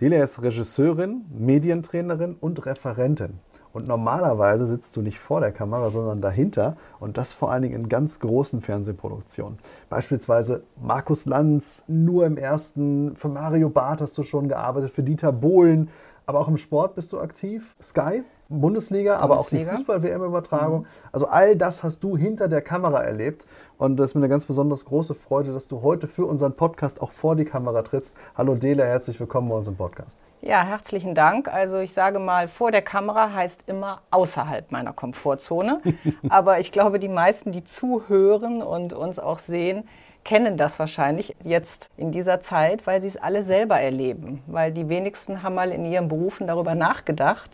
Delia ist Regisseurin, Medientrainerin und Referentin. Und normalerweise sitzt du nicht vor der Kamera, sondern dahinter und das vor allen Dingen in ganz großen Fernsehproduktionen. Beispielsweise Markus Lanz, nur im ersten, für Mario Barth hast du schon gearbeitet, für Dieter Bohlen, aber auch im Sport bist du aktiv. Sky, Bundesliga, aber auch die Fußball-WM-Übertragung. Mhm. Also all das hast du hinter der Kamera erlebt. Und das ist mir eine ganz besonders große Freude, dass du heute für unseren Podcast auch vor die Kamera trittst. Hallo Dela, herzlich willkommen bei unserem Podcast. Ja, herzlichen Dank. Also ich sage mal, vor der Kamera heißt immer außerhalb meiner Komfortzone. aber ich glaube, die meisten, die zuhören und uns auch sehen, kennen das wahrscheinlich jetzt in dieser Zeit, weil sie es alle selber erleben. Weil die wenigsten haben mal in ihren Berufen darüber nachgedacht,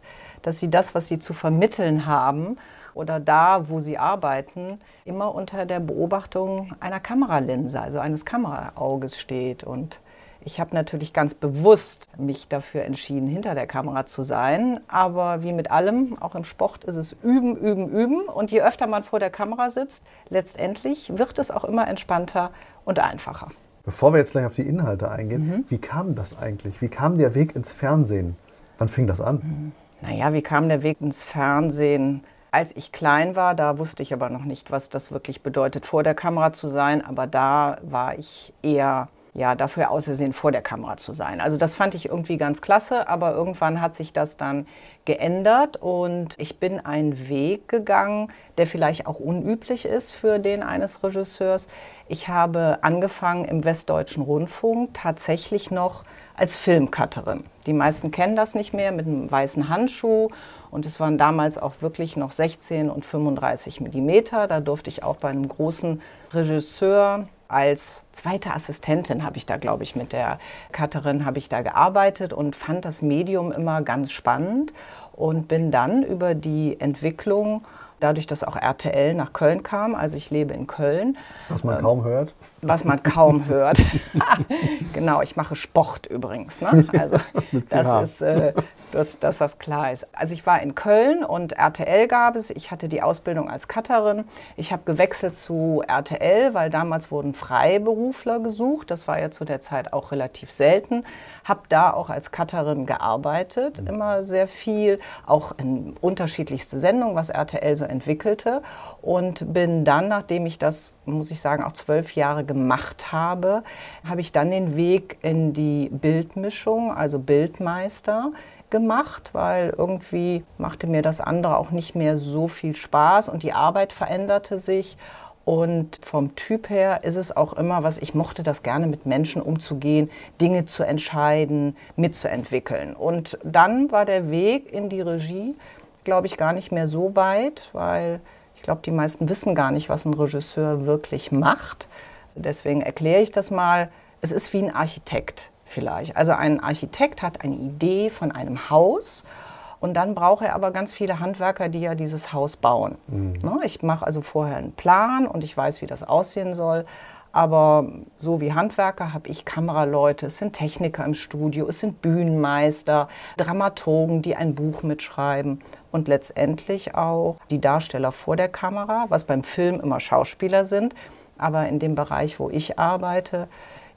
dass sie das, was sie zu vermitteln haben oder da, wo sie arbeiten, immer unter der Beobachtung einer Kameralinse, also eines Kameraauges steht. Und ich habe natürlich ganz bewusst mich dafür entschieden, hinter der Kamera zu sein. Aber wie mit allem, auch im Sport ist es üben, üben, üben. Und je öfter man vor der Kamera sitzt, letztendlich wird es auch immer entspannter und einfacher. Bevor wir jetzt gleich auf die Inhalte eingehen, mhm. wie kam das eigentlich? Wie kam der Weg ins Fernsehen? Wann fing das an? Mhm. Naja, wie kam der Weg ins Fernsehen? Als ich klein war, da wusste ich aber noch nicht, was das wirklich bedeutet, vor der Kamera zu sein. Aber da war ich eher ja, dafür ausersehen, vor der Kamera zu sein. Also das fand ich irgendwie ganz klasse, aber irgendwann hat sich das dann geändert und ich bin einen Weg gegangen, der vielleicht auch unüblich ist für den eines Regisseurs. Ich habe angefangen im Westdeutschen Rundfunk tatsächlich noch als Filmcutterin. Die meisten kennen das nicht mehr mit einem weißen Handschuh und es waren damals auch wirklich noch 16 und 35 Millimeter. Da durfte ich auch bei einem großen Regisseur als zweite Assistentin habe ich da, glaube ich, mit der Cutterin habe ich da gearbeitet und fand das Medium immer ganz spannend und bin dann über die Entwicklung dadurch, dass auch RTL nach Köln kam. Also ich lebe in Köln. Was man ähm, kaum hört. Was man kaum hört. genau, ich mache Sport übrigens. Ne? Also das ist, äh, dass, dass das klar ist. Also ich war in Köln und RTL gab es. Ich hatte die Ausbildung als Cutterin. Ich habe gewechselt zu RTL, weil damals wurden Freiberufler gesucht. Das war ja zu der Zeit auch relativ selten. Habe da auch als Cutterin gearbeitet, mhm. immer sehr viel, auch in unterschiedlichste Sendungen, was RTL so entwickelte. Und bin dann, nachdem ich das, muss ich sagen, auch zwölf Jahre gemacht habe, habe ich dann den Weg in die Bildmischung, also Bildmeister, gemacht, weil irgendwie machte mir das andere auch nicht mehr so viel Spaß und die Arbeit veränderte sich. Und vom Typ her ist es auch immer was, ich mochte das gerne mit Menschen umzugehen, Dinge zu entscheiden, mitzuentwickeln. Und dann war der Weg in die Regie, glaube ich, gar nicht mehr so weit, weil ich glaube, die meisten wissen gar nicht, was ein Regisseur wirklich macht. Deswegen erkläre ich das mal. Es ist wie ein Architekt vielleicht. Also ein Architekt hat eine Idee von einem Haus und dann braucht er aber ganz viele Handwerker, die ja dieses Haus bauen. Mhm. Ne, ich mache also vorher einen Plan und ich weiß, wie das aussehen soll. Aber so wie Handwerker habe ich Kameraleute, es sind Techniker im Studio, es sind Bühnenmeister, Dramaturgen, die ein Buch mitschreiben und letztendlich auch die Darsteller vor der Kamera, was beim Film immer Schauspieler sind. Aber in dem Bereich, wo ich arbeite,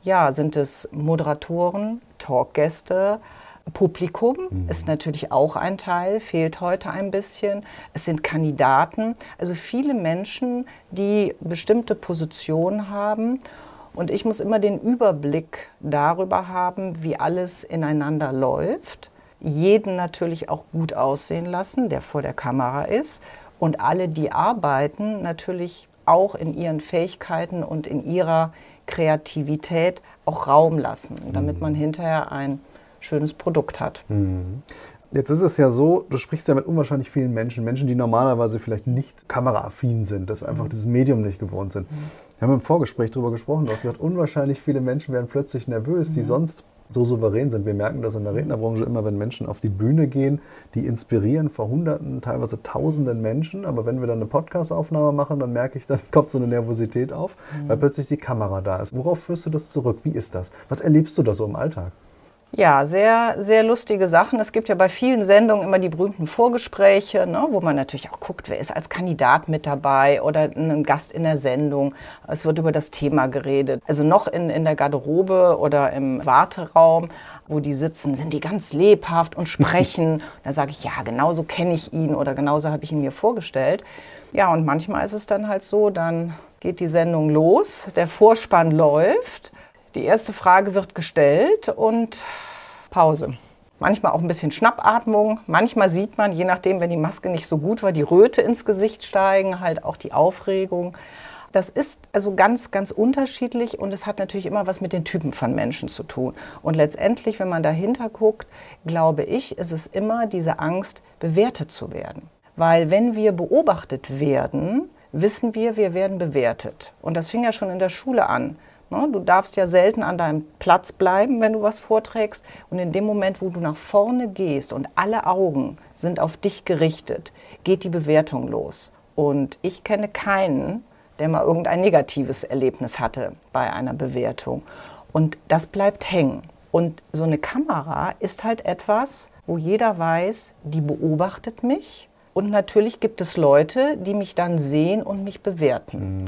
ja, sind es Moderatoren, Talkgäste, Publikum mhm. ist natürlich auch ein Teil, fehlt heute ein bisschen. Es sind Kandidaten, also viele Menschen, die bestimmte Positionen haben. Und ich muss immer den Überblick darüber haben, wie alles ineinander läuft. Jeden natürlich auch gut aussehen lassen, der vor der Kamera ist. Und alle, die arbeiten, natürlich auch in ihren Fähigkeiten und in ihrer Kreativität auch Raum lassen, damit man hinterher ein schönes Produkt hat. Mhm. Jetzt ist es ja so, du sprichst ja mit unwahrscheinlich vielen Menschen, Menschen, die normalerweise vielleicht nicht kameraaffin sind, das einfach mhm. dieses Medium nicht gewohnt sind. Mhm. Wir haben im Vorgespräch darüber gesprochen, du hast gesagt, unwahrscheinlich viele Menschen werden plötzlich nervös, die mhm. sonst so souverän sind. Wir merken das in der Rednerbranche immer, wenn Menschen auf die Bühne gehen, die inspirieren vor Hunderten, teilweise Tausenden Menschen. Aber wenn wir dann eine Podcastaufnahme machen, dann merke ich, dann kommt so eine Nervosität auf, mhm. weil plötzlich die Kamera da ist. Worauf führst du das zurück? Wie ist das? Was erlebst du da so im Alltag? Ja, sehr, sehr lustige Sachen. Es gibt ja bei vielen Sendungen immer die berühmten Vorgespräche, ne, wo man natürlich auch guckt, wer ist als Kandidat mit dabei oder ein Gast in der Sendung. Es wird über das Thema geredet. Also noch in, in der Garderobe oder im Warteraum, wo die sitzen, sind die ganz lebhaft und sprechen. da sage ich, ja, genauso kenne ich ihn oder genauso habe ich ihn mir vorgestellt. Ja, und manchmal ist es dann halt so, dann geht die Sendung los, der Vorspann läuft die erste Frage wird gestellt und Pause. Manchmal auch ein bisschen Schnappatmung. Manchmal sieht man, je nachdem, wenn die Maske nicht so gut war, die Röte ins Gesicht steigen, halt auch die Aufregung. Das ist also ganz, ganz unterschiedlich und es hat natürlich immer was mit den Typen von Menschen zu tun. Und letztendlich, wenn man dahinter guckt, glaube ich, ist es immer diese Angst, bewertet zu werden. Weil wenn wir beobachtet werden, wissen wir, wir werden bewertet. Und das fing ja schon in der Schule an. Ne? Du darfst ja selten an deinem Platz bleiben, wenn du was vorträgst. Und in dem Moment, wo du nach vorne gehst und alle Augen sind auf dich gerichtet, geht die Bewertung los. Und ich kenne keinen, der mal irgendein negatives Erlebnis hatte bei einer Bewertung. Und das bleibt hängen. Und so eine Kamera ist halt etwas, wo jeder weiß, die beobachtet mich. Und natürlich gibt es Leute, die mich dann sehen und mich bewerten. Mhm.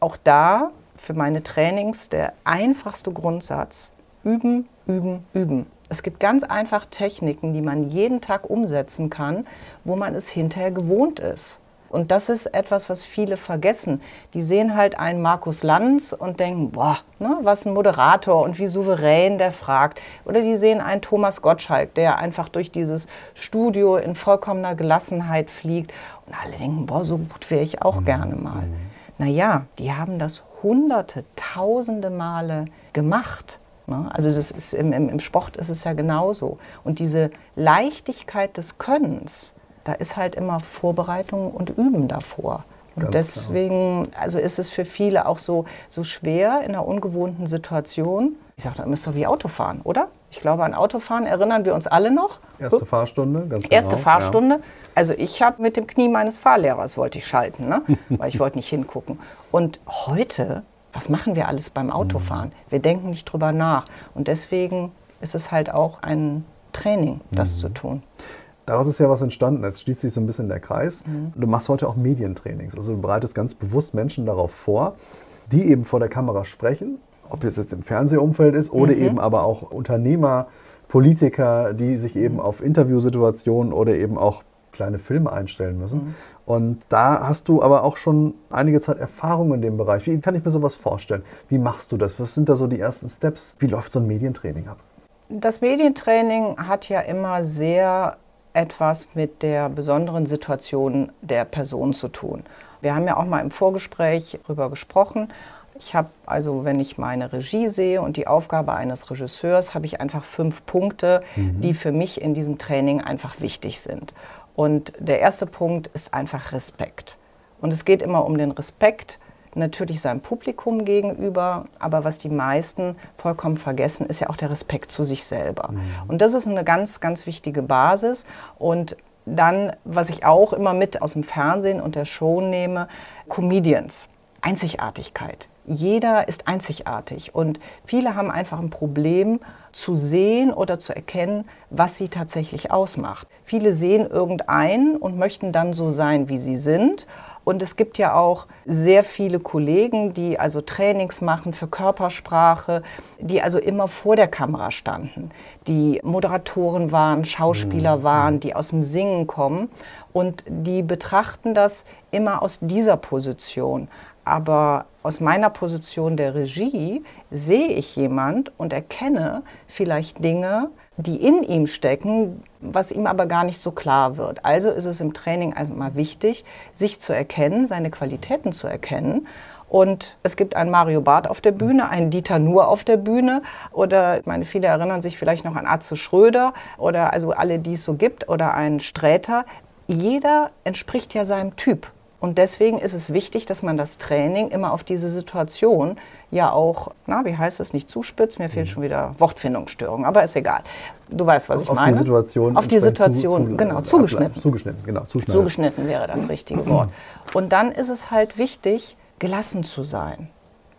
Auch da für meine Trainings der einfachste Grundsatz. Üben, üben, üben. Es gibt ganz einfach Techniken, die man jeden Tag umsetzen kann, wo man es hinterher gewohnt ist. Und das ist etwas, was viele vergessen. Die sehen halt einen Markus Lanz und denken, boah, ne, was ein Moderator und wie souverän der fragt. Oder die sehen einen Thomas Gottschalk, der einfach durch dieses Studio in vollkommener Gelassenheit fliegt. Und alle denken, boah, so gut wäre ich auch mhm. gerne mal. Mhm. Naja, die haben das hunderte, tausende Male gemacht. Ne? Also das ist, im, im, Sport ist es ja genauso. Und diese Leichtigkeit des Könnens, da ist halt immer Vorbereitung und Üben davor. Und Ganz deswegen also ist es für viele auch so, so schwer in einer ungewohnten Situation. Ich sage, da müsst ihr wie Autofahren, oder? Ich glaube, an Autofahren erinnern wir uns alle noch. Erste Fahrstunde, ganz genau. Erste Fahrstunde. Ja. Also ich habe mit dem Knie meines Fahrlehrers wollte ich schalten, ne? weil ich wollte nicht hingucken. Und heute, was machen wir alles beim Autofahren? Mhm. Wir denken nicht drüber nach. Und deswegen ist es halt auch ein Training, das mhm. zu tun. Daraus ist ja was entstanden. Jetzt schließt sich so ein bisschen der Kreis. Mhm. Du machst heute auch Medientrainings. Also du bereitest ganz bewusst Menschen darauf vor, die eben vor der Kamera sprechen, ob es jetzt im Fernsehumfeld ist oder mhm. eben aber auch Unternehmer, Politiker, die sich eben auf Interviewsituationen oder eben auch kleine Filme einstellen müssen. Mhm. Und da hast du aber auch schon einige Zeit Erfahrung in dem Bereich. Wie kann ich mir sowas vorstellen? Wie machst du das? Was sind da so die ersten Steps? Wie läuft so ein Medientraining ab? Das Medientraining hat ja immer sehr etwas mit der besonderen Situation der Person zu tun. Wir haben ja auch mal im Vorgespräch darüber gesprochen. Ich habe also, wenn ich meine Regie sehe und die Aufgabe eines Regisseurs, habe ich einfach fünf Punkte, mhm. die für mich in diesem Training einfach wichtig sind. Und der erste Punkt ist einfach Respekt. Und es geht immer um den Respekt natürlich seinem Publikum gegenüber, aber was die meisten vollkommen vergessen, ist ja auch der Respekt zu sich selber. Mhm. Und das ist eine ganz, ganz wichtige Basis. Und dann, was ich auch immer mit aus dem Fernsehen und der Show nehme, Comedians, Einzigartigkeit. Jeder ist einzigartig und viele haben einfach ein Problem zu sehen oder zu erkennen, was sie tatsächlich ausmacht. Viele sehen irgendeinen und möchten dann so sein, wie sie sind. Und es gibt ja auch sehr viele Kollegen, die also Trainings machen für Körpersprache, die also immer vor der Kamera standen, die Moderatoren waren, Schauspieler mhm. waren, die aus dem Singen kommen. Und die betrachten das immer aus dieser Position. Aber aus meiner Position der Regie sehe ich jemand und erkenne vielleicht Dinge, die in ihm stecken, was ihm aber gar nicht so klar wird. Also ist es im Training einmal wichtig, sich zu erkennen, seine Qualitäten zu erkennen. Und es gibt einen Mario Barth auf der Bühne, einen Dieter Nuhr auf der Bühne oder, ich meine, viele erinnern sich vielleicht noch an Atze Schröder oder also alle, die es so gibt oder einen Sträter. Jeder entspricht ja seinem Typ. Und deswegen ist es wichtig, dass man das Training immer auf diese Situation ja auch, na, wie heißt es, nicht zuspitzt, mir fehlt mhm. schon wieder Wortfindungsstörung, aber ist egal. Du weißt, was ich auf meine. Die Situation auf die Situation, zu, zu, genau, zugeschnitten. Zugeschnitten, genau. Zugeschnitten wäre das richtige Wort. Und dann ist es halt wichtig, gelassen zu sein.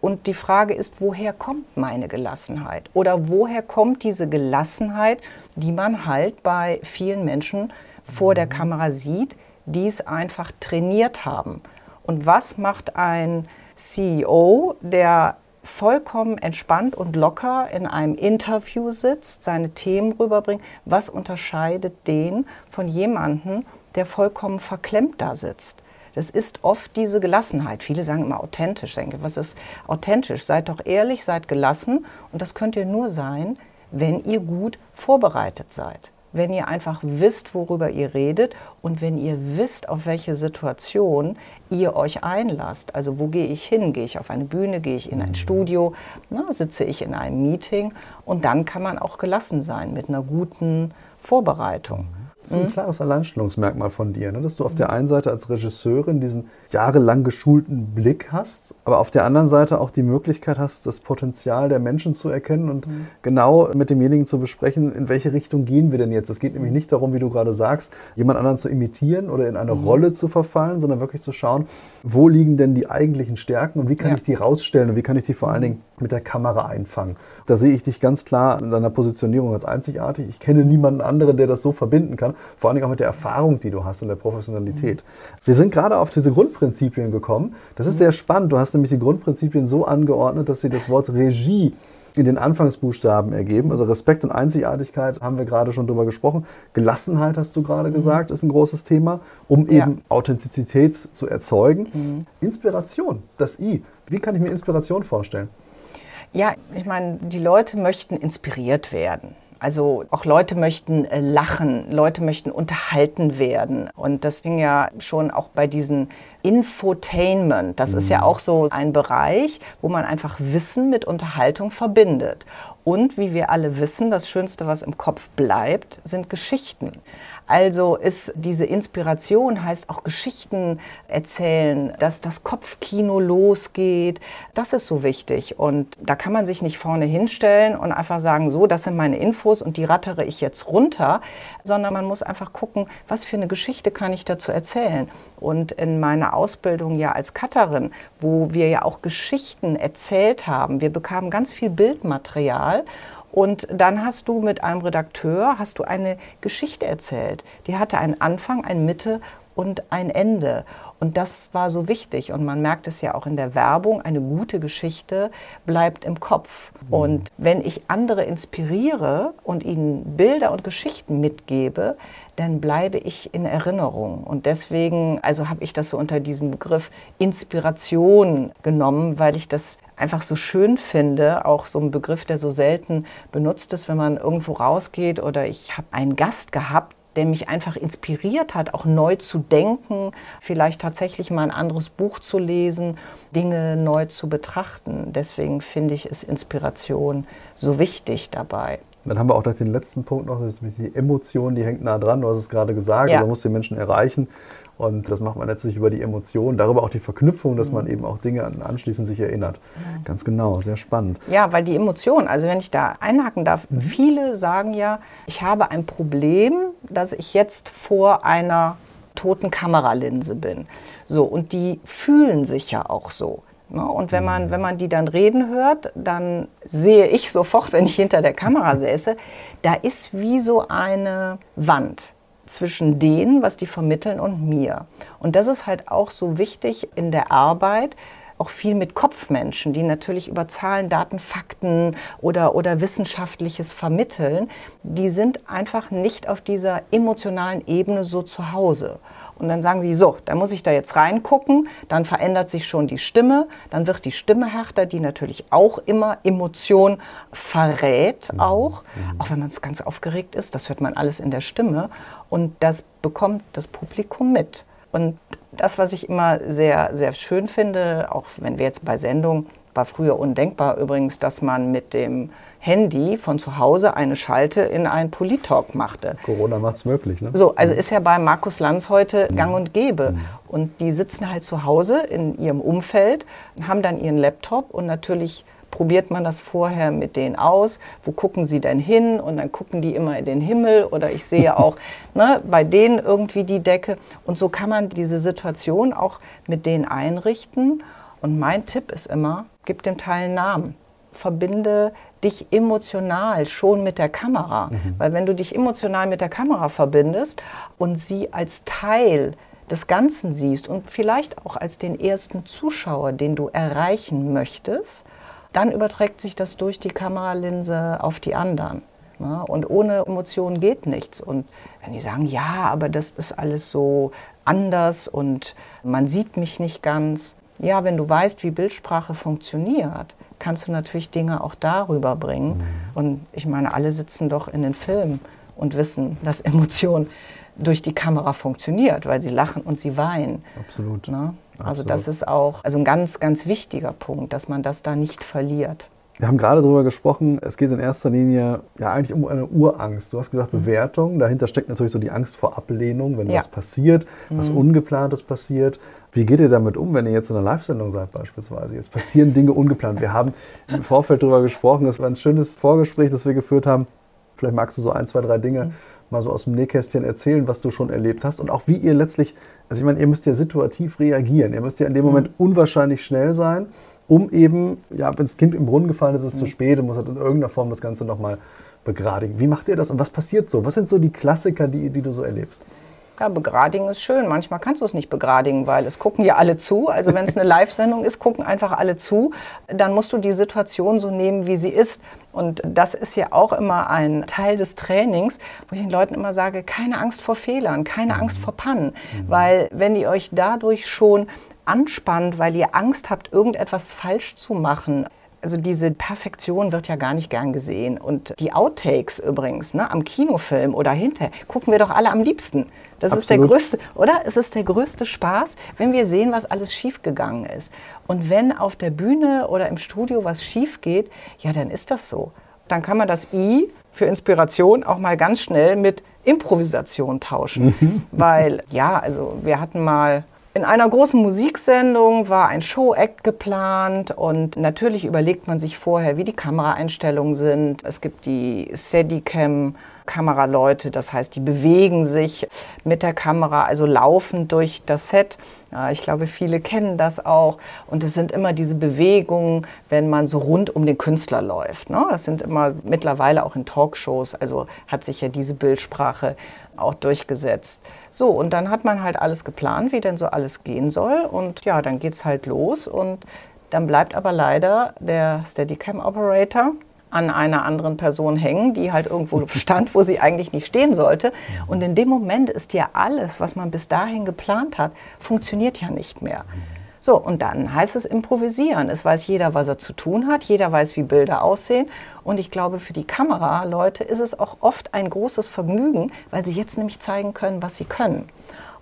Und die Frage ist, woher kommt meine Gelassenheit? Oder woher kommt diese Gelassenheit, die man halt bei vielen Menschen vor der Kamera sieht, die es einfach trainiert haben? Und was macht ein CEO, der vollkommen entspannt und locker in einem Interview sitzt, seine Themen rüberbringt, was unterscheidet den von jemandem, der vollkommen verklemmt da sitzt? Das ist oft diese Gelassenheit. Viele sagen immer authentisch. Ich denke, was ist authentisch? Seid doch ehrlich, seid gelassen. Und das könnt ihr nur sein, wenn ihr gut vorbereitet seid wenn ihr einfach wisst, worüber ihr redet und wenn ihr wisst, auf welche Situation ihr euch einlasst. Also wo gehe ich hin? Gehe ich auf eine Bühne? Gehe ich in ein mhm. Studio? Na, sitze ich in einem Meeting? Und dann kann man auch gelassen sein mit einer guten Vorbereitung. Mhm. Das ist ein mhm. klares Alleinstellungsmerkmal von dir, ne? dass du auf der einen Seite als Regisseurin diesen jahrelang geschulten Blick hast, aber auf der anderen Seite auch die Möglichkeit hast, das Potenzial der Menschen zu erkennen und mhm. genau mit demjenigen zu besprechen, in welche Richtung gehen wir denn jetzt. Es geht nämlich nicht darum, wie du gerade sagst, jemand anderen zu imitieren oder in eine mhm. Rolle zu verfallen, sondern wirklich zu schauen, wo liegen denn die eigentlichen Stärken und wie kann ja. ich die rausstellen und wie kann ich die vor allen Dingen mit der Kamera einfangen. Da sehe ich dich ganz klar in deiner Positionierung als einzigartig. Ich kenne niemanden anderen, der das so verbinden kann, vor allen Dingen auch mit der Erfahrung, die du hast und der Professionalität. Mhm. Wir sind gerade auf diese Grundprinzipien gekommen. Das ist sehr spannend. Du hast nämlich die Grundprinzipien so angeordnet, dass sie das Wort Regie in den Anfangsbuchstaben ergeben. Also Respekt und Einzigartigkeit haben wir gerade schon drüber gesprochen. Gelassenheit hast du gerade mhm. gesagt, ist ein großes Thema, um ja. eben Authentizität zu erzeugen. Mhm. Inspiration, das I. Wie kann ich mir Inspiration vorstellen? Ja, ich meine, die Leute möchten inspiriert werden. Also auch Leute möchten äh, lachen, Leute möchten unterhalten werden. Und das fing ja schon auch bei diesen Infotainment. Das mhm. ist ja mhm. auch so ein Bereich, wo man einfach Wissen mit Unterhaltung verbindet. Und wie wir alle wissen, das Schönste, was im Kopf bleibt, sind Geschichten. Also ist diese Inspiration, heißt auch Geschichten erzählen, dass das Kopfkino losgeht. Das ist so wichtig. Und da kann man sich nicht vorne hinstellen und einfach sagen, so, das sind meine Infos und die rattere ich jetzt runter, sondern man muss einfach gucken, was für eine Geschichte kann ich dazu erzählen. Und in meiner Ausbildung ja als Cutterin, wo wir ja auch Geschichten erzählt haben, wir bekamen ganz viel Bildmaterial und dann hast du mit einem Redakteur hast du eine Geschichte erzählt. Die hatte einen Anfang, eine Mitte und ein Ende. Und das war so wichtig. Und man merkt es ja auch in der Werbung, eine gute Geschichte bleibt im Kopf. Mhm. Und wenn ich andere inspiriere und ihnen Bilder und Geschichten mitgebe, dann bleibe ich in Erinnerung. Und deswegen, also habe ich das so unter diesem Begriff Inspiration genommen, weil ich das einfach so schön finde, auch so ein Begriff, der so selten benutzt ist, wenn man irgendwo rausgeht oder ich habe einen Gast gehabt, der mich einfach inspiriert hat, auch neu zu denken, vielleicht tatsächlich mal ein anderes Buch zu lesen, Dinge neu zu betrachten. Deswegen finde ich, ist Inspiration so wichtig dabei. Dann haben wir auch noch den letzten Punkt noch, das ist die Emotion, die hängt nah dran. Du hast es gerade gesagt, ja. man muss die Menschen erreichen. Und das macht man letztlich über die Emotionen, darüber auch die Verknüpfung, dass man mhm. eben auch Dinge anschließend sich erinnert. Mhm. Ganz genau, sehr spannend. Ja, weil die Emotionen, also wenn ich da einhaken darf, mhm. viele sagen ja, ich habe ein Problem, dass ich jetzt vor einer toten Kameralinse bin. So, und die fühlen sich ja auch so. Ne? Und wenn man, mhm. wenn man die dann reden hört, dann sehe ich sofort, wenn ich hinter der Kamera säße, da ist wie so eine Wand zwischen denen, was die vermitteln und mir. Und das ist halt auch so wichtig in der Arbeit, auch viel mit Kopfmenschen, die natürlich über Zahlen, Daten, Fakten oder, oder Wissenschaftliches vermitteln, die sind einfach nicht auf dieser emotionalen Ebene so zu Hause. Und dann sagen sie, so, da muss ich da jetzt reingucken, dann verändert sich schon die Stimme, dann wird die Stimme härter, die natürlich auch immer Emotion verrät auch, mhm. auch wenn man es ganz aufgeregt ist, das hört man alles in der Stimme und das bekommt das Publikum mit. Und das, was ich immer sehr, sehr schön finde, auch wenn wir jetzt bei Sendungen, war früher undenkbar übrigens, dass man mit dem Handy von zu Hause eine Schalte in einen Politalk machte. Corona macht es möglich, ne? So, also ist ja bei Markus Lanz heute gang und gäbe. Und die sitzen halt zu Hause in ihrem Umfeld, haben dann ihren Laptop und natürlich probiert man das vorher mit denen aus. Wo gucken sie denn hin? Und dann gucken die immer in den Himmel oder ich sehe auch ne, bei denen irgendwie die Decke. Und so kann man diese Situation auch mit denen einrichten. Und mein Tipp ist immer, gib dem Teil einen Namen. Verbinde dich emotional schon mit der Kamera. Mhm. Weil wenn du dich emotional mit der Kamera verbindest und sie als Teil des Ganzen siehst und vielleicht auch als den ersten Zuschauer, den du erreichen möchtest, dann überträgt sich das durch die Kameralinse auf die anderen. Ja, und ohne Emotionen geht nichts. Und wenn die sagen, ja, aber das ist alles so anders und man sieht mich nicht ganz. Ja, wenn du weißt, wie Bildsprache funktioniert, kannst du natürlich Dinge auch darüber bringen. Mhm. Und ich meine, alle sitzen doch in den Filmen und wissen, dass Emotion durch die Kamera funktioniert, weil sie lachen und sie weinen. Absolut. Ne? Also Absolut. das ist auch also ein ganz, ganz wichtiger Punkt, dass man das da nicht verliert. Wir haben gerade darüber gesprochen, es geht in erster Linie ja eigentlich um eine Urangst. Du hast gesagt mhm. Bewertung, dahinter steckt natürlich so die Angst vor Ablehnung, wenn ja. was passiert, was mhm. Ungeplantes passiert. Wie geht ihr damit um, wenn ihr jetzt in einer Live-Sendung seid beispielsweise? Jetzt passieren Dinge ungeplant. Wir haben im Vorfeld darüber gesprochen, das war ein schönes Vorgespräch, das wir geführt haben. Vielleicht magst du so ein, zwei, drei Dinge mhm. mal so aus dem Nähkästchen erzählen, was du schon erlebt hast und auch wie ihr letztlich also ich meine, ihr müsst ja situativ reagieren. Ihr müsst ja in dem Moment mhm. unwahrscheinlich schnell sein, um eben, ja, wenn das Kind im Brunnen gefallen ist, ist es mhm. zu spät und muss halt in irgendeiner Form das Ganze nochmal begradigen. Wie macht ihr das und was passiert so? Was sind so die Klassiker, die, die du so erlebst? Ja, begradigen ist schön. Manchmal kannst du es nicht begradigen, weil es gucken ja alle zu. Also wenn es eine Live-Sendung ist, gucken einfach alle zu. Dann musst du die Situation so nehmen, wie sie ist. Und das ist ja auch immer ein Teil des Trainings, wo ich den Leuten immer sage, keine Angst vor Fehlern, keine mhm. Angst vor Pannen. Mhm. Weil wenn ihr euch dadurch schon anspannt, weil ihr Angst habt, irgendetwas falsch zu machen, also diese Perfektion wird ja gar nicht gern gesehen. Und die Outtakes übrigens ne, am Kinofilm oder hinterher gucken wir doch alle am liebsten. Das Absolut. ist der größte, oder? Es ist der größte Spaß, wenn wir sehen, was alles schiefgegangen ist. Und wenn auf der Bühne oder im Studio was schief geht, ja, dann ist das so. Dann kann man das I für Inspiration auch mal ganz schnell mit Improvisation tauschen. Mhm. Weil, ja, also wir hatten mal in einer großen Musiksendung war ein Show-Act geplant und natürlich überlegt man sich vorher, wie die Kameraeinstellungen sind. Es gibt die Steadicam Kameraleute. Das heißt, die bewegen sich mit der Kamera, also laufend durch das Set. Ich glaube, viele kennen das auch. Und es sind immer diese Bewegungen, wenn man so rund um den Künstler läuft. Ne? Das sind immer mittlerweile auch in Talkshows. Also hat sich ja diese Bildsprache auch durchgesetzt. So, und dann hat man halt alles geplant, wie denn so alles gehen soll. Und ja, dann geht es halt los. Und dann bleibt aber leider der Steadicam-Operator an einer anderen Person hängen, die halt irgendwo stand, wo sie eigentlich nicht stehen sollte. Und in dem Moment ist ja alles, was man bis dahin geplant hat, funktioniert ja nicht mehr. So, und dann heißt es improvisieren. Es weiß jeder, was er zu tun hat. Jeder weiß, wie Bilder aussehen. Und ich glaube, für die Kameraleute ist es auch oft ein großes Vergnügen, weil sie jetzt nämlich zeigen können, was sie können.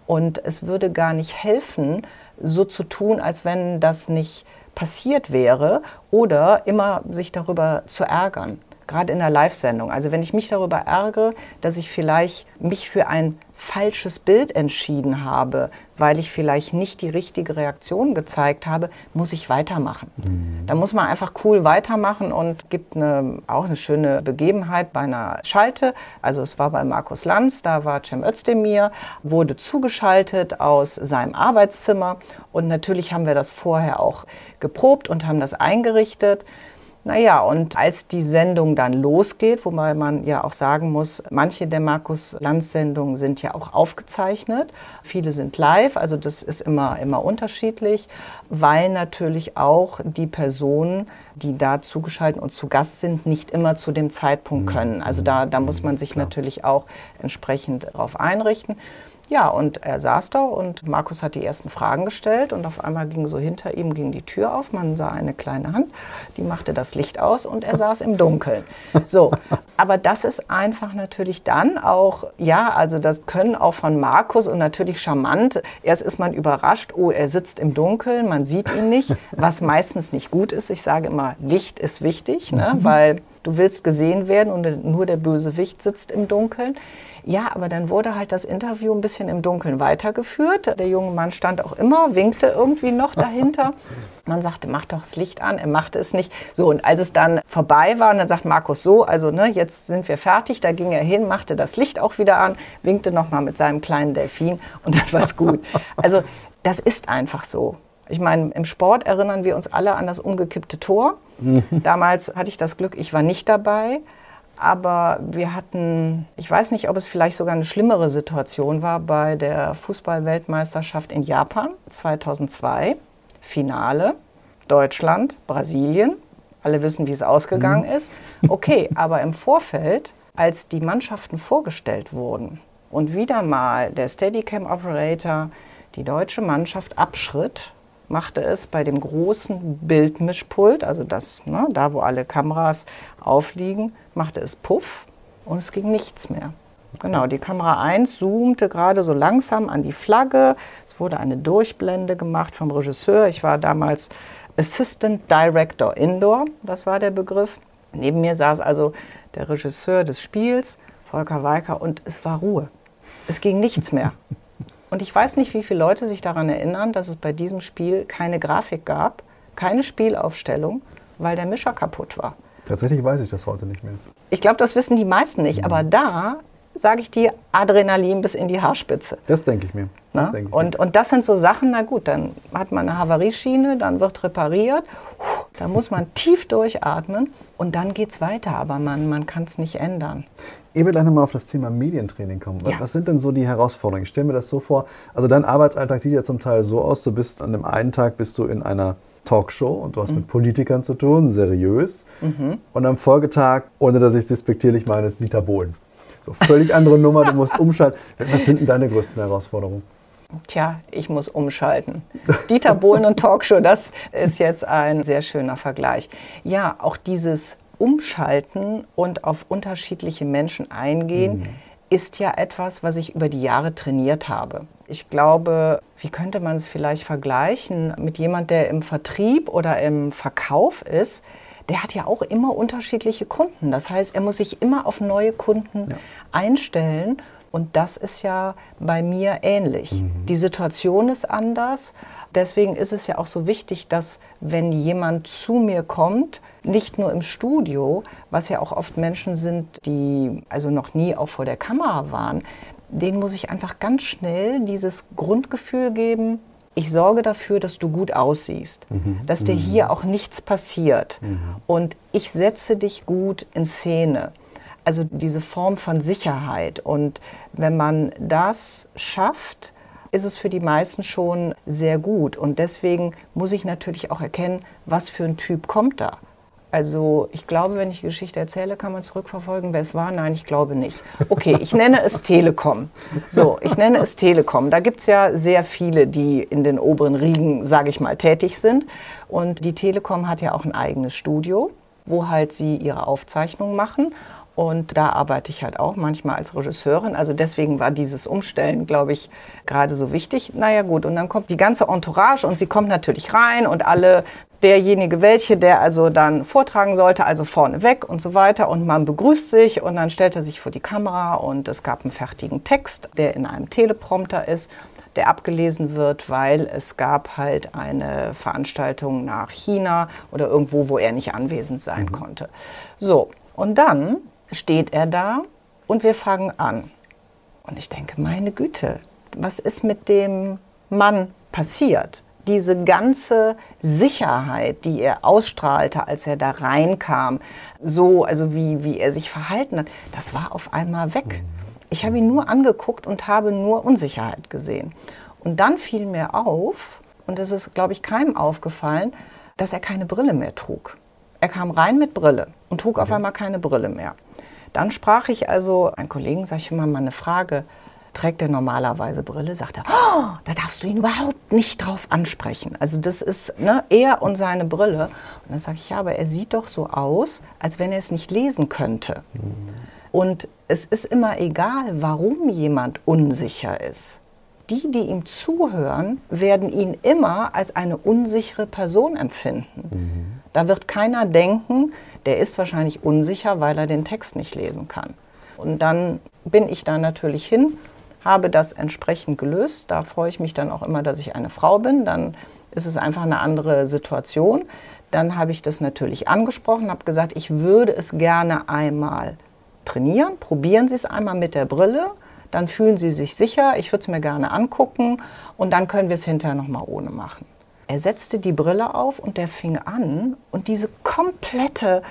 Und es würde gar nicht helfen, so zu tun, als wenn das nicht passiert wäre oder immer sich darüber zu ärgern. Gerade in der Live-Sendung. Also wenn ich mich darüber ärgere, dass ich vielleicht mich für ein falsches Bild entschieden habe, weil ich vielleicht nicht die richtige Reaktion gezeigt habe, muss ich weitermachen. Mhm. Da muss man einfach cool weitermachen und gibt eine, auch eine schöne Begebenheit bei einer Schalte. Also es war bei Markus Lanz, da war Cem Özdemir, wurde zugeschaltet aus seinem Arbeitszimmer und natürlich haben wir das vorher auch geprobt und haben das eingerichtet. Naja, und als die Sendung dann losgeht, wobei man ja auch sagen muss, manche der Markus-Lanz-Sendungen sind ja auch aufgezeichnet, viele sind live, also das ist immer, immer unterschiedlich, weil natürlich auch die Personen, die da zugeschaltet und zu Gast sind, nicht immer zu dem Zeitpunkt mhm. können. Also da, da muss man sich natürlich auch entsprechend darauf einrichten. Ja, und er saß da und Markus hat die ersten Fragen gestellt und auf einmal ging so hinter ihm ging die Tür auf, man sah eine kleine Hand, die machte das Licht aus und er saß im Dunkeln. So, aber das ist einfach natürlich dann auch, ja, also das können auch von Markus und natürlich charmant. Erst ist man überrascht, oh, er sitzt im Dunkeln, man sieht ihn nicht, was meistens nicht gut ist. Ich sage immer, Licht ist wichtig, ne, mhm. weil du willst gesehen werden und nur der Bösewicht sitzt im Dunkeln. Ja, aber dann wurde halt das Interview ein bisschen im Dunkeln weitergeführt. Der junge Mann stand auch immer, winkte irgendwie noch dahinter. Man sagte, mach doch das Licht an. Er machte es nicht. So, und als es dann vorbei war, und dann sagt Markus so, also ne, jetzt sind wir fertig, da ging er hin, machte das Licht auch wieder an, winkte nochmal mit seinem kleinen Delfin und dann war es gut. Also das ist einfach so. Ich meine, im Sport erinnern wir uns alle an das umgekippte Tor. Mhm. Damals hatte ich das Glück, ich war nicht dabei. Aber wir hatten, ich weiß nicht, ob es vielleicht sogar eine schlimmere Situation war bei der Fußballweltmeisterschaft in Japan 2002. Finale, Deutschland, Brasilien. Alle wissen, wie es ausgegangen mhm. ist. Okay, aber im Vorfeld, als die Mannschaften vorgestellt wurden und wieder mal der Steadicam Operator die deutsche Mannschaft abschritt, machte es bei dem großen Bildmischpult, also das, ne, da wo alle Kameras aufliegen, machte es Puff und es ging nichts mehr. Genau, die Kamera 1 zoomte gerade so langsam an die Flagge. Es wurde eine Durchblende gemacht vom Regisseur. Ich war damals Assistant Director Indoor, das war der Begriff. Neben mir saß also der Regisseur des Spiels, Volker Weiker, und es war Ruhe. Es ging nichts mehr. Und ich weiß nicht, wie viele Leute sich daran erinnern, dass es bei diesem Spiel keine Grafik gab, keine Spielaufstellung, weil der Mischer kaputt war. Tatsächlich weiß ich das heute nicht mehr. Ich glaube, das wissen die meisten nicht. Mhm. Aber da sage ich dir, Adrenalin bis in die Haarspitze. Das denke ich mir. Das denk ich und, mir. und das sind so Sachen, na gut, dann hat man eine Havarieschiene, dann wird repariert, da muss man tief durchatmen und dann geht es weiter, aber man, man kann es nicht ändern. Ich will gleich nochmal auf das Thema Medientraining kommen. Ja. Was sind denn so die Herausforderungen? Ich stelle mir das so vor, also dein Arbeitsalltag sieht ja zum Teil so aus, du bist an dem einen Tag bist du in einer Talkshow und du hast mhm. mit Politikern zu tun, seriös. Mhm. Und am Folgetag, ohne dass ich es despektierlich meine, ist Dieter Bohlen. So völlig andere Nummer, du musst umschalten. Was sind denn deine größten Herausforderungen? Tja, ich muss umschalten. Dieter Bohlen und Talkshow, das ist jetzt ein sehr schöner Vergleich. Ja, auch dieses Umschalten und auf unterschiedliche Menschen eingehen, mhm. ist ja etwas, was ich über die Jahre trainiert habe. Ich glaube, wie könnte man es vielleicht vergleichen mit jemand, der im Vertrieb oder im Verkauf ist? Der hat ja auch immer unterschiedliche Kunden. Das heißt, er muss sich immer auf neue Kunden ja. einstellen. Und das ist ja bei mir ähnlich. Mhm. Die Situation ist anders. Deswegen ist es ja auch so wichtig, dass wenn jemand zu mir kommt, nicht nur im Studio, was ja auch oft Menschen sind, die also noch nie auch vor der Kamera waren, denen muss ich einfach ganz schnell dieses Grundgefühl geben, ich sorge dafür, dass du gut aussiehst, mhm. dass dir mhm. hier auch nichts passiert mhm. und ich setze dich gut in Szene. Also diese Form von Sicherheit. Und wenn man das schafft, ist es für die meisten schon sehr gut. Und deswegen muss ich natürlich auch erkennen, was für ein Typ kommt da. Also ich glaube, wenn ich die Geschichte erzähle, kann man zurückverfolgen, wer es war. Nein, ich glaube nicht. Okay, ich nenne es Telekom. So, ich nenne es Telekom. Da gibt es ja sehr viele, die in den oberen Riegen, sage ich mal, tätig sind. Und die Telekom hat ja auch ein eigenes Studio, wo halt sie ihre Aufzeichnungen machen. Und da arbeite ich halt auch manchmal als Regisseurin. Also deswegen war dieses Umstellen, glaube ich, gerade so wichtig. Naja gut, und dann kommt die ganze Entourage und sie kommt natürlich rein und alle derjenige welche, der also dann vortragen sollte, also vorne weg und so weiter. Und man begrüßt sich und dann stellt er sich vor die Kamera und es gab einen fertigen Text, der in einem Teleprompter ist, der abgelesen wird, weil es gab halt eine Veranstaltung nach China oder irgendwo, wo er nicht anwesend sein mhm. konnte. So, und dann steht er da und wir fangen an. Und ich denke, meine Güte, was ist mit dem Mann passiert? Diese ganze Sicherheit, die er ausstrahlte, als er da reinkam, so, also wie, wie er sich verhalten hat, das war auf einmal weg. Ich habe ihn nur angeguckt und habe nur Unsicherheit gesehen. Und dann fiel mir auf, und es ist, glaube ich, keinem aufgefallen, dass er keine Brille mehr trug. Er kam rein mit Brille und trug auf einmal keine Brille mehr. Dann sprach ich also, einen Kollegen, sage ich immer mal eine Frage, trägt er normalerweise Brille, sagt er, oh, da darfst du ihn überhaupt nicht drauf ansprechen. Also das ist ne, er und seine Brille. Und dann sage ich, ja, aber er sieht doch so aus, als wenn er es nicht lesen könnte. Mhm. Und es ist immer egal, warum jemand unsicher ist. Die, die ihm zuhören, werden ihn immer als eine unsichere Person empfinden. Mhm. Da wird keiner denken, der ist wahrscheinlich unsicher, weil er den Text nicht lesen kann. Und dann bin ich da natürlich hin, habe das entsprechend gelöst. Da freue ich mich dann auch immer, dass ich eine Frau bin. Dann ist es einfach eine andere Situation. Dann habe ich das natürlich angesprochen, habe gesagt, ich würde es gerne einmal trainieren. Probieren Sie es einmal mit der Brille. Dann fühlen Sie sich sicher. Ich würde es mir gerne angucken. Und dann können wir es hinterher nochmal ohne machen. Er setzte die Brille auf und der fing an. Und diese komplette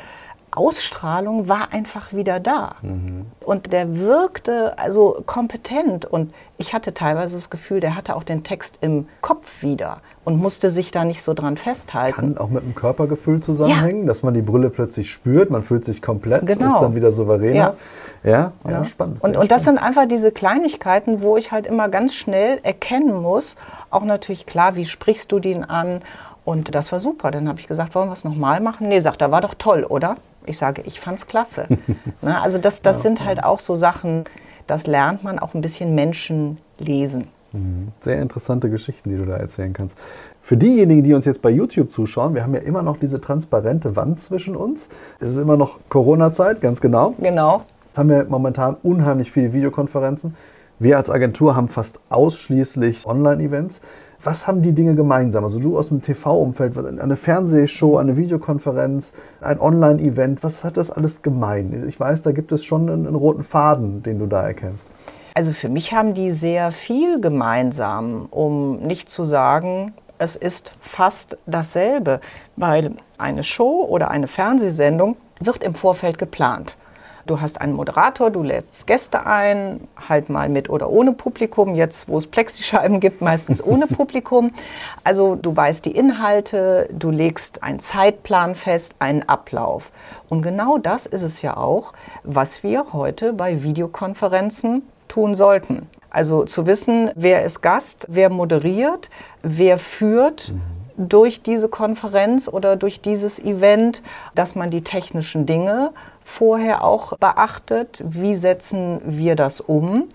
Ausstrahlung war einfach wieder da. Mhm. Und der wirkte also kompetent. Und ich hatte teilweise das Gefühl, der hatte auch den Text im Kopf wieder und musste sich da nicht so dran festhalten. Kann auch mit dem Körpergefühl zusammenhängen, ja. dass man die Brille plötzlich spürt, man fühlt sich komplett, genau. ist dann wieder souveräner. Ja, ja, ja. ja spannend. Und, und das sind einfach diese Kleinigkeiten, wo ich halt immer ganz schnell erkennen muss, auch natürlich klar, wie sprichst du den an? Und das war super. Dann habe ich gesagt, wollen wir es nochmal machen? Nee, sagt er, war doch toll, oder? Ich sage, ich fand's klasse. Na, also das, das ja, sind halt auch so Sachen, das lernt man auch ein bisschen Menschen lesen. Mhm. Sehr interessante Geschichten, die du da erzählen kannst. Für diejenigen, die uns jetzt bei YouTube zuschauen, wir haben ja immer noch diese transparente Wand zwischen uns. Es ist immer noch Corona-Zeit, ganz genau. Genau. Jetzt haben wir momentan unheimlich viele Videokonferenzen. Wir als Agentur haben fast ausschließlich Online-Events. Was haben die Dinge gemeinsam? Also du aus dem TV-Umfeld, eine Fernsehshow, eine Videokonferenz, ein Online-Event, was hat das alles gemein? Ich weiß, da gibt es schon einen, einen roten Faden, den du da erkennst. Also für mich haben die sehr viel gemeinsam, um nicht zu sagen, es ist fast dasselbe, weil eine Show oder eine Fernsehsendung wird im Vorfeld geplant. Du hast einen Moderator, du lädst Gäste ein, halt mal mit oder ohne Publikum. Jetzt, wo es Plexischeiben gibt, meistens ohne Publikum. Also du weißt die Inhalte, du legst einen Zeitplan fest, einen Ablauf. Und genau das ist es ja auch, was wir heute bei Videokonferenzen tun sollten. Also zu wissen, wer ist Gast, wer moderiert, wer führt durch diese Konferenz oder durch dieses Event, dass man die technischen Dinge vorher auch beachtet, wie setzen wir das um.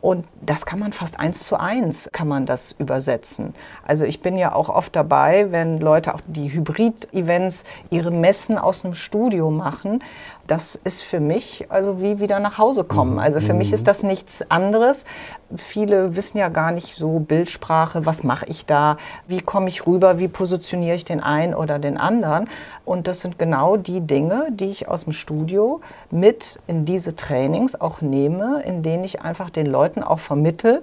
Und das kann man fast eins zu eins, kann man das übersetzen. Also ich bin ja auch oft dabei, wenn Leute auch die Hybrid-Events, ihre Messen aus einem Studio machen, das ist für mich also wie wieder nach Hause kommen. Mhm. Also für mich mhm. ist das nichts anderes. Viele wissen ja gar nicht so Bildsprache, was mache ich da, wie komme ich rüber, wie positioniere ich den einen oder den anderen. Und das sind genau die Dinge, die ich aus dem Studio mit in diese Trainings auch nehme, in denen ich einfach den Leuten auch vermittel,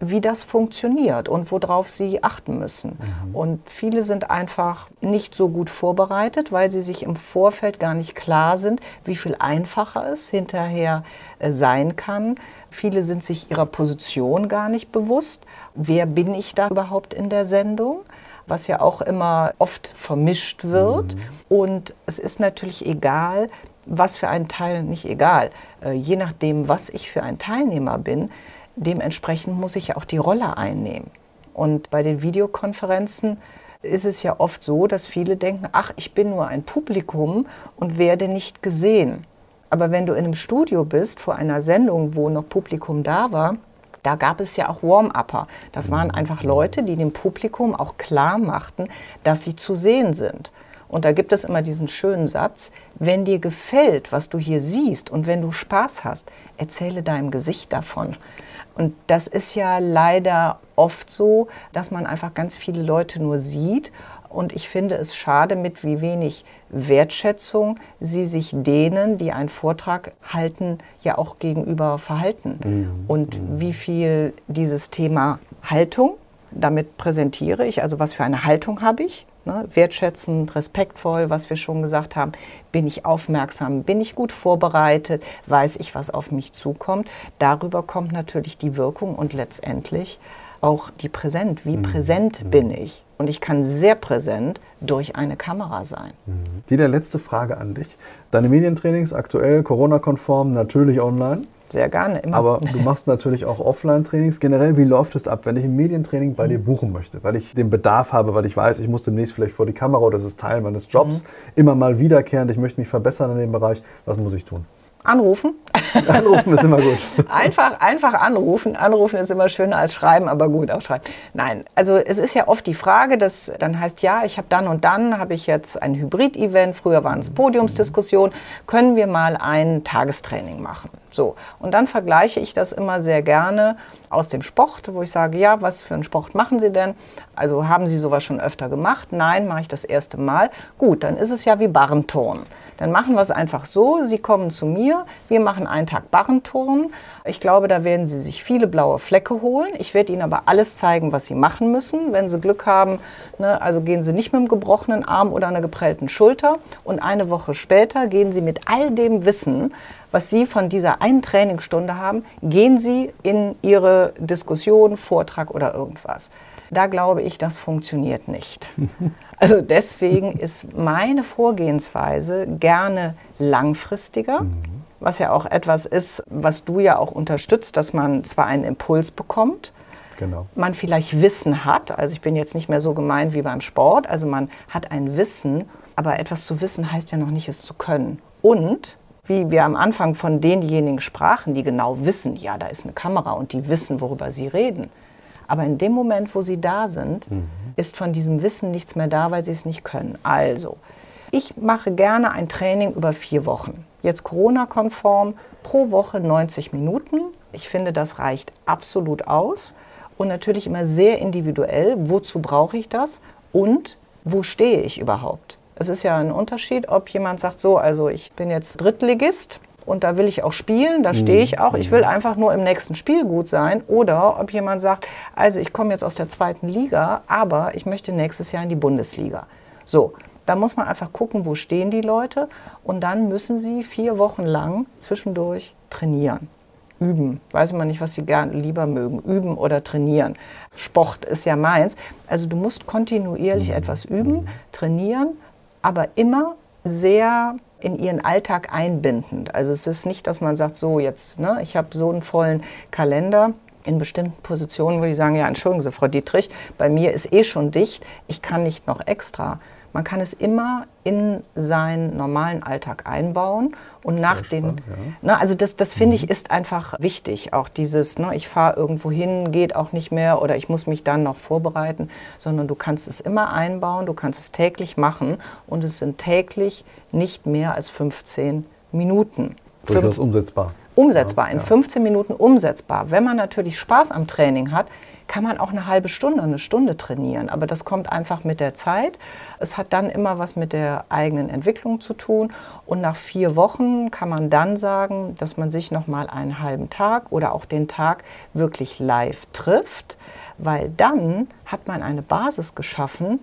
wie das funktioniert und worauf sie achten müssen. Mhm. Und viele sind einfach nicht so gut vorbereitet, weil sie sich im Vorfeld gar nicht klar sind, wie viel einfacher es hinterher äh, sein kann. Viele sind sich ihrer Position gar nicht bewusst. Wer bin ich da überhaupt in der Sendung? was ja auch immer oft vermischt wird. Mhm. Und es ist natürlich egal, was für ein Teil, nicht egal, äh, je nachdem, was ich für ein Teilnehmer bin, Dementsprechend muss ich ja auch die Rolle einnehmen. Und bei den Videokonferenzen ist es ja oft so, dass viele denken, ach, ich bin nur ein Publikum und werde nicht gesehen. Aber wenn du in einem Studio bist, vor einer Sendung, wo noch Publikum da war, da gab es ja auch Warm-Upper. Das waren einfach Leute, die dem Publikum auch klar machten, dass sie zu sehen sind. Und da gibt es immer diesen schönen Satz, wenn dir gefällt, was du hier siehst und wenn du Spaß hast, erzähle deinem Gesicht davon. Und das ist ja leider oft so, dass man einfach ganz viele Leute nur sieht. Und ich finde es schade, mit wie wenig Wertschätzung sie sich denen, die einen Vortrag halten, ja auch gegenüber verhalten. Mhm. Und mhm. wie viel dieses Thema Haltung, damit präsentiere ich, also was für eine Haltung habe ich, Ne? Wertschätzend, respektvoll, was wir schon gesagt haben. Bin ich aufmerksam? Bin ich gut vorbereitet? Weiß ich, was auf mich zukommt? Darüber kommt natürlich die Wirkung und letztendlich auch die Präsent. Wie mhm. präsent mhm. bin ich? Und ich kann sehr präsent durch eine Kamera sein. Mhm. Die der letzte Frage an dich. Deine Medientrainings aktuell Corona-konform, natürlich online. Sehr gerne, immer. Aber du machst natürlich auch Offline-Trainings. Generell, wie läuft es ab, wenn ich ein Medientraining bei dir mhm. buchen möchte? Weil ich den Bedarf habe, weil ich weiß, ich muss demnächst vielleicht vor die Kamera oder das ist Teil meines Jobs. Mhm. Immer mal wiederkehrend, ich möchte mich verbessern in dem Bereich. Was muss ich tun? Anrufen. Anrufen ist immer gut. einfach, einfach anrufen. Anrufen ist immer schöner als schreiben, aber gut, auch schreiben. Nein, also es ist ja oft die Frage, dass dann heißt, ja, ich habe dann und dann, habe ich jetzt ein Hybrid-Event, früher waren es Podiumsdiskussionen, können wir mal ein Tagestraining machen. So, und dann vergleiche ich das immer sehr gerne aus dem Sport, wo ich sage, ja, was für einen Sport machen Sie denn? Also haben Sie sowas schon öfter gemacht? Nein, mache ich das erste Mal. Gut, dann ist es ja wie Barrenturnen. Dann machen wir es einfach so, Sie kommen zu mir, wir machen einen Tag Barrenturnen. Ich glaube, da werden Sie sich viele blaue Flecke holen. Ich werde Ihnen aber alles zeigen, was Sie machen müssen. Wenn Sie Glück haben, ne, also gehen Sie nicht mit einem gebrochenen Arm oder einer geprellten Schulter. Und eine Woche später gehen Sie mit all dem Wissen, was Sie von dieser einen Trainingsstunde haben, gehen Sie in Ihre Diskussion, Vortrag oder irgendwas. Da glaube ich, das funktioniert nicht. Also deswegen ist meine Vorgehensweise gerne langfristiger, mhm. Was ja auch etwas ist, was du ja auch unterstützt, dass man zwar einen Impuls bekommt, genau. man vielleicht Wissen hat, also ich bin jetzt nicht mehr so gemeint wie beim Sport, also man hat ein Wissen, aber etwas zu wissen heißt ja noch nicht, es zu können. Und wie wir am Anfang von denjenigen sprachen, die genau wissen, ja, da ist eine Kamera und die wissen, worüber sie reden. Aber in dem Moment, wo sie da sind, mhm. ist von diesem Wissen nichts mehr da, weil sie es nicht können. Also, ich mache gerne ein Training über vier Wochen. Jetzt Corona-konform, pro Woche 90 Minuten. Ich finde, das reicht absolut aus. Und natürlich immer sehr individuell. Wozu brauche ich das? Und wo stehe ich überhaupt? Es ist ja ein Unterschied, ob jemand sagt, so, also ich bin jetzt Drittligist und da will ich auch spielen, da stehe ich auch, ich will einfach nur im nächsten Spiel gut sein. Oder ob jemand sagt, also ich komme jetzt aus der zweiten Liga, aber ich möchte nächstes Jahr in die Bundesliga. So, da muss man einfach gucken, wo stehen die Leute und dann müssen sie vier Wochen lang zwischendurch trainieren. Üben. Weiß man nicht, was sie gern lieber mögen. Üben oder trainieren. Sport ist ja meins. Also du musst kontinuierlich mhm. etwas üben, mhm. trainieren aber immer sehr in ihren Alltag einbindend. Also es ist nicht, dass man sagt, so jetzt, ne, ich habe so einen vollen Kalender. In bestimmten Positionen würde ich sagen, ja, entschuldigen Sie, Frau Dietrich, bei mir ist eh schon dicht, ich kann nicht noch extra. Man kann es immer in seinen normalen Alltag einbauen und nach Sehr den, spannend, ja. ne, also das, das finde ich mhm. ist einfach wichtig. Auch dieses, ne, ich fahre irgendwo hin, geht auch nicht mehr oder ich muss mich dann noch vorbereiten, sondern du kannst es immer einbauen, du kannst es täglich machen und es sind täglich nicht mehr als 15 Minuten. Durchaus umsetzbar. Umsetzbar, in 15 Minuten umsetzbar. Wenn man natürlich Spaß am Training hat, kann man auch eine halbe Stunde, eine Stunde trainieren. Aber das kommt einfach mit der Zeit. Es hat dann immer was mit der eigenen Entwicklung zu tun. Und nach vier Wochen kann man dann sagen, dass man sich noch mal einen halben Tag oder auch den Tag wirklich live trifft, weil dann hat man eine Basis geschaffen,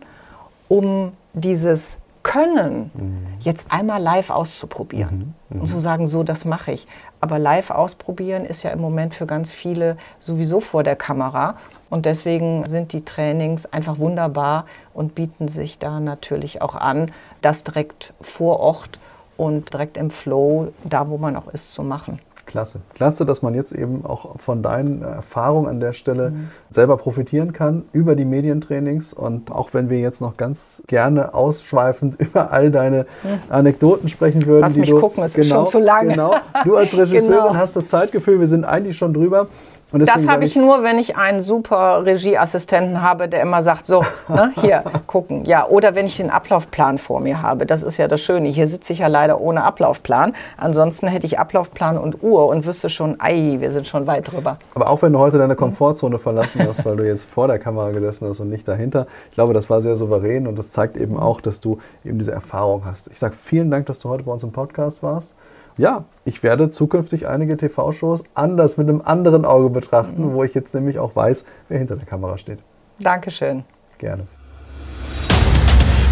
um dieses können, mhm. jetzt einmal live auszuprobieren mhm. Mhm. und zu sagen, so, das mache ich. Aber live ausprobieren ist ja im Moment für ganz viele sowieso vor der Kamera. Und deswegen sind die Trainings einfach wunderbar und bieten sich da natürlich auch an, das direkt vor Ort und direkt im Flow, da wo man auch ist, zu machen. Klasse. Klasse, dass man jetzt eben auch von deinen Erfahrungen an der Stelle mhm. selber profitieren kann über die Medientrainings. Und auch wenn wir jetzt noch ganz gerne ausschweifend über all deine. Anekdoten sprechen würden. Lass mich du, gucken, es genau, ist schon genau, zu lange. Genau, du als Regisseurin genau. hast das Zeitgefühl, wir sind eigentlich schon drüber. Das habe ich nur, wenn ich einen super Regieassistenten habe, der immer sagt, so, ne, hier, gucken. Ja, oder wenn ich den Ablaufplan vor mir habe. Das ist ja das Schöne. Hier sitze ich ja leider ohne Ablaufplan. Ansonsten hätte ich Ablaufplan und Uhr und wüsste schon, ei, wir sind schon weit drüber. Aber auch wenn du heute deine Komfortzone verlassen hast, weil du jetzt vor der Kamera gesessen hast und nicht dahinter, ich glaube, das war sehr souverän und das zeigt eben auch, dass du eben diese Erfahrung hast. Ich sage vielen Dank, dass du heute bei uns im Podcast warst ja, ich werde zukünftig einige TV-Shows anders mit einem anderen Auge betrachten, mhm. wo ich jetzt nämlich auch weiß, wer hinter der Kamera steht. Dankeschön. Gerne.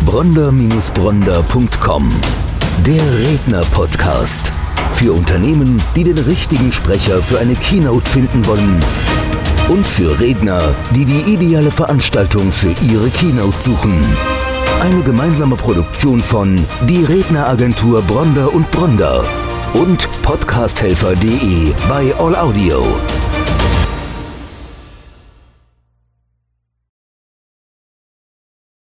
Bronder-Bronder.com Der Redner-Podcast. Für Unternehmen, die den richtigen Sprecher für eine Keynote finden wollen. Und für Redner, die die ideale Veranstaltung für ihre Keynote suchen. Eine gemeinsame Produktion von Die Redneragentur Bronder und Bronder und podcasthelfer.de bei All Audio.